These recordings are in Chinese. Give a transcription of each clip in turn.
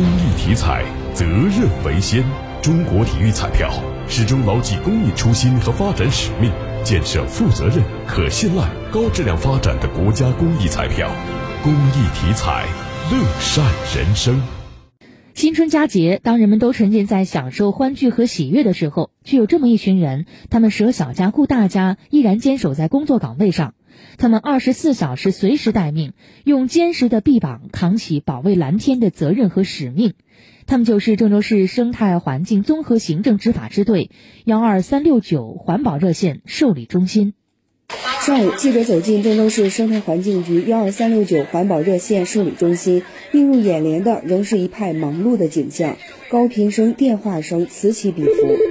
公益体彩，责任为先。中国体育彩票始终牢记公益初心和发展使命，建设负责任、可信赖、高质量发展的国家公益彩票。公益体彩，乐善人生。新春佳节，当人们都沉浸在享受欢聚和喜悦的时候，却有这么一群人，他们舍小家顾大家，依然坚守在工作岗位上。他们二十四小时随时待命，用坚实的臂膀扛起保卫蓝天的责任和使命。他们就是郑州市生态环境综合行政执法支队幺二三六九环保热线受理中心。上午，记者走进郑州市生态环境局幺二三六九环保热线受理中心，映入眼帘的仍是一派忙碌的景象，高频声电话声此起彼伏。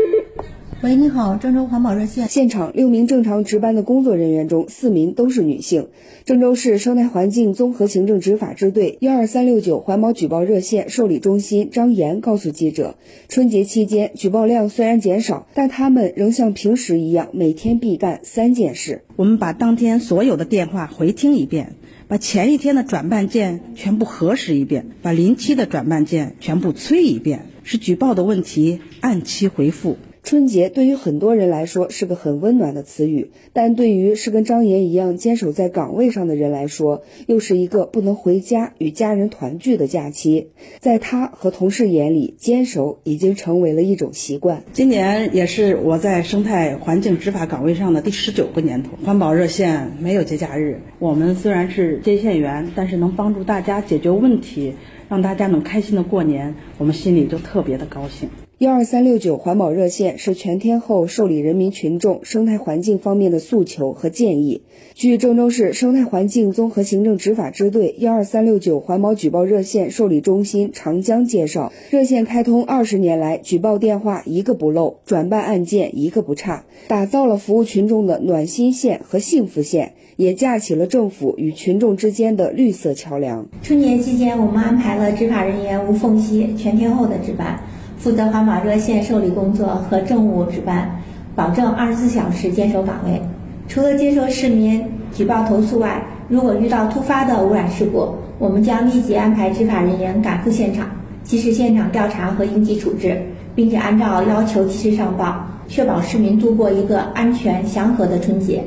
喂，你好，郑州环保热线。现场六名正常值班的工作人员中，四名都是女性。郑州市生态环境综合行政执法支队幺二三六九环保举报热线受理中心张岩告诉记者，春节期间举报量虽然减少，但他们仍像平时一样，每天必干三件事。我们把当天所有的电话回听一遍，把前一天的转办件全部核实一遍，把临期的转办件全部催一遍，使举报的问题按期回复。春节对于很多人来说是个很温暖的词语，但对于是跟张岩一样坚守在岗位上的人来说，又是一个不能回家与家人团聚的假期。在他和同事眼里，坚守已经成为了一种习惯。今年也是我在生态环境执法岗位上的第十九个年头，环保热线没有节假日。我们虽然是接线员，但是能帮助大家解决问题，让大家能开心的过年，我们心里就特别的高兴。幺二三六九环保热线是全天候受理人民群众生态环境方面的诉求和建议。据郑州市生态环境综合行政执法支队幺二三六九环保举报热线受理中心长江介绍，热线开通二十年来，举报电话一个不漏，转办案件一个不差，打造了服务群众的暖心线和幸福线，也架起了政府与群众之间的绿色桥梁。春节期间，我们安排了执法人员无缝隙、全天候的值班。负责环保热线受理工作和政务值班，保证二十四小时坚守岗位。除了接受市民举报投诉外，如果遇到突发的污染事故，我们将立即安排执法人员赶赴现场，及时现场调查和应急处置，并且按照要求及时上报，确保市民度过一个安全祥和的春节。